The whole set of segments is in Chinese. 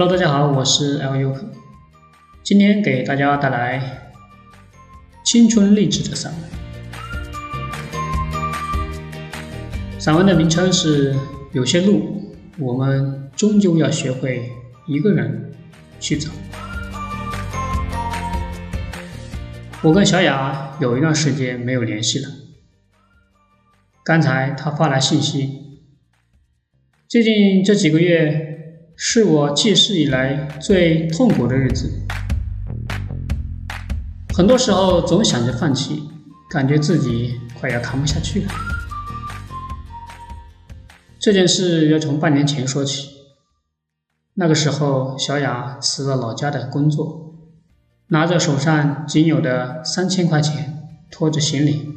Hello，大家好，我是 L U，今天给大家带来青春励志的散文。散文的名称是《有些路，我们终究要学会一个人去走》。我跟小雅有一段时间没有联系了，刚才她发来信息，最近这几个月。是我记事以来最痛苦的日子，很多时候总想着放弃，感觉自己快要扛不下去了。这件事要从半年前说起，那个时候小雅辞了老家的工作，拿着手上仅有的三千块钱，拖着行李，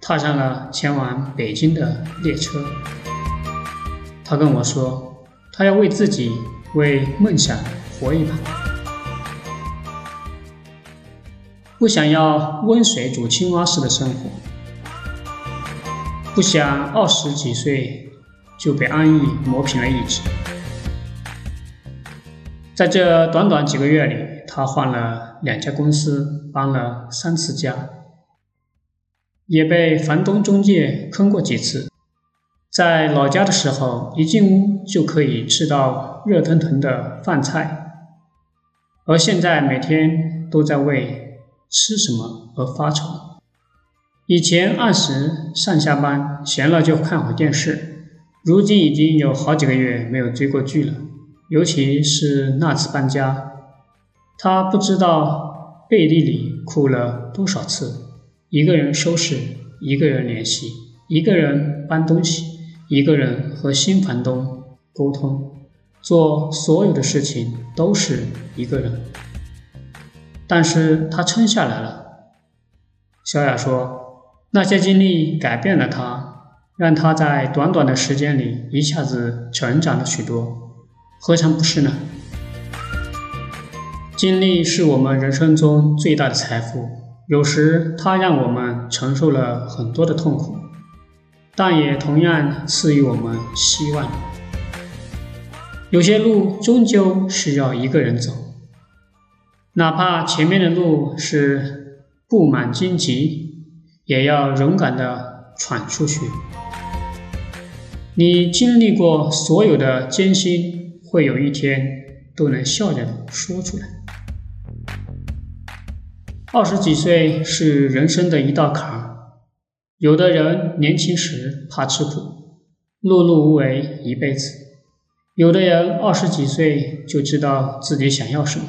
踏上了前往北京的列车。她跟我说。他要为自己、为梦想活一把，不想要温水煮青蛙式的生活，不想二十几岁就被安逸磨平了意志。在这短短几个月里，他换了两家公司，搬了三次家，也被房东中介坑过几次。在老家的时候，一进屋就可以吃到热腾腾的饭菜，而现在每天都在为吃什么而发愁。以前按时上下班，闲了就看会电视，如今已经有好几个月没有追过剧了。尤其是那次搬家，他不知道背地里哭了多少次，一个人收拾，一个人联系，一个人搬东西。一个人和新房东沟通，做所有的事情都是一个人，但是他撑下来了。小雅说：“那些经历改变了他，让他在短短的时间里一下子成长了许多，何尝不是呢？经历是我们人生中最大的财富，有时它让我们承受了很多的痛苦。”但也同样赐予我们希望。有些路终究是要一个人走，哪怕前面的路是布满荆棘，也要勇敢地闯出去。你经历过所有的艰辛，会有一天都能笑着说出来。二十几岁是人生的一道坎。有的人年轻时怕吃苦，碌碌无为一辈子；有的人二十几岁就知道自己想要什么，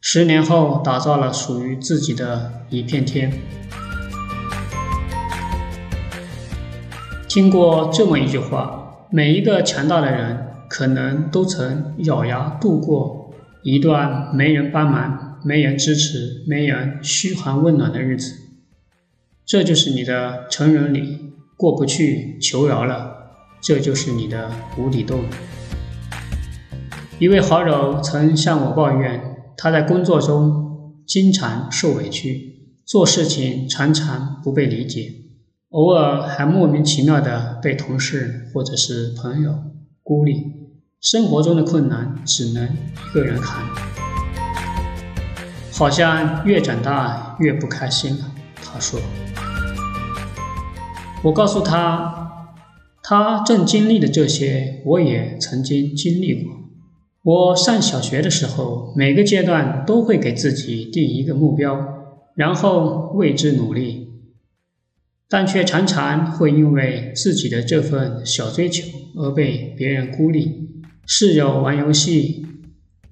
十年后打造了属于自己的一片天。听过这么一句话：每一个强大的人，可能都曾咬牙度过一段没人帮忙、没人支持、没人嘘寒问暖的日子。这就是你的成人礼，过不去求饶了，这就是你的无底洞。一位好友曾向我抱怨，他在工作中经常受委屈，做事情常常不被理解，偶尔还莫名其妙的被同事或者是朋友孤立，生活中的困难只能一个人扛，好像越长大越不开心了。他说。我告诉他，他正经历的这些，我也曾经经历过。我上小学的时候，每个阶段都会给自己定一个目标，然后为之努力，但却常常会因为自己的这份小追求而被别人孤立。室友玩游戏、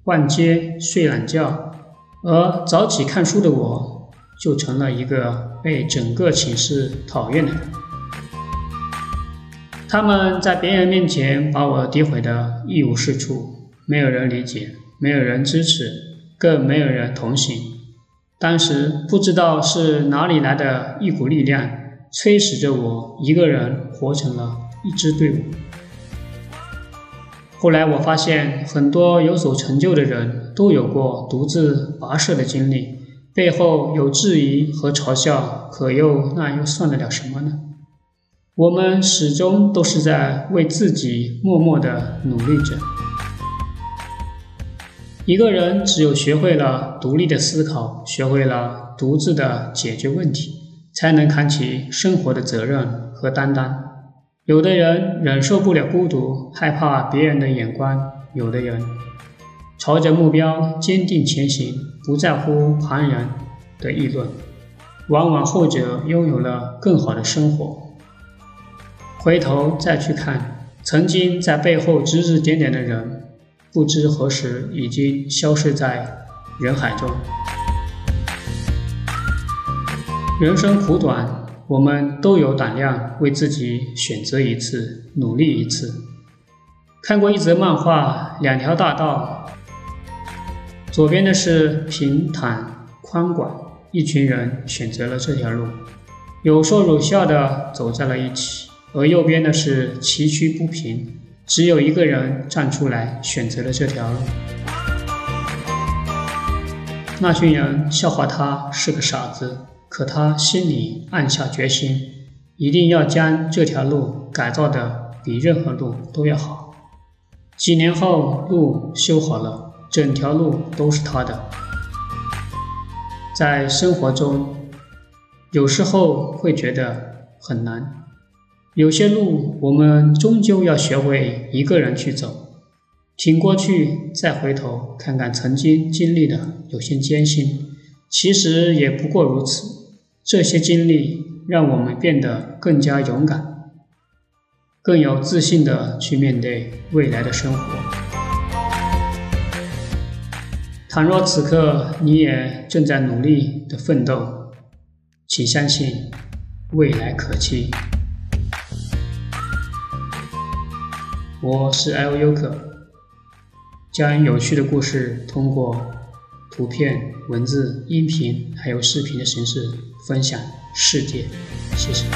逛街、睡懒觉，而早起看书的我，就成了一个被整个寝室讨厌的人。他们在别人面前把我诋毁的一无是处，没有人理解，没有人支持，更没有人同情。当时不知道是哪里来的一股力量，催使着我一个人活成了一支队伍。后来我发现，很多有所成就的人都有过独自跋涉的经历，背后有质疑和嘲笑，可又那又算得了什么呢？我们始终都是在为自己默默的努力着。一个人只有学会了独立的思考，学会了独自的解决问题，才能扛起生活的责任和担当。有的人忍受不了孤独，害怕别人的眼光；有的人朝着目标坚定前行，不在乎旁人的议论。往往后者拥有了更好的生活。回头再去看，曾经在背后指指点点的人。不知何时已经消失在人海中。人生苦短，我们都有胆量为自己选择一次，努力一次。看过一则漫画，两条大道，左边的是平坦宽广，一群人选择了这条路，有说有笑的走在了一起；而右边的是崎岖不平。只有一个人站出来，选择了这条路。那群人笑话他是个傻子，可他心里暗下决心，一定要将这条路改造的比任何路都要好。几年后，路修好了，整条路都是他的。在生活中，有时候会觉得很难。有些路，我们终究要学会一个人去走，挺过去，再回头看看曾经经历的有些艰辛，其实也不过如此。这些经历让我们变得更加勇敢，更有自信的去面对未来的生活。倘若此刻你也正在努力的奋斗，请相信未来可期。我是 L 优客，将有趣的故事通过图片、文字、音频还有视频的形式分享世界。谢谢。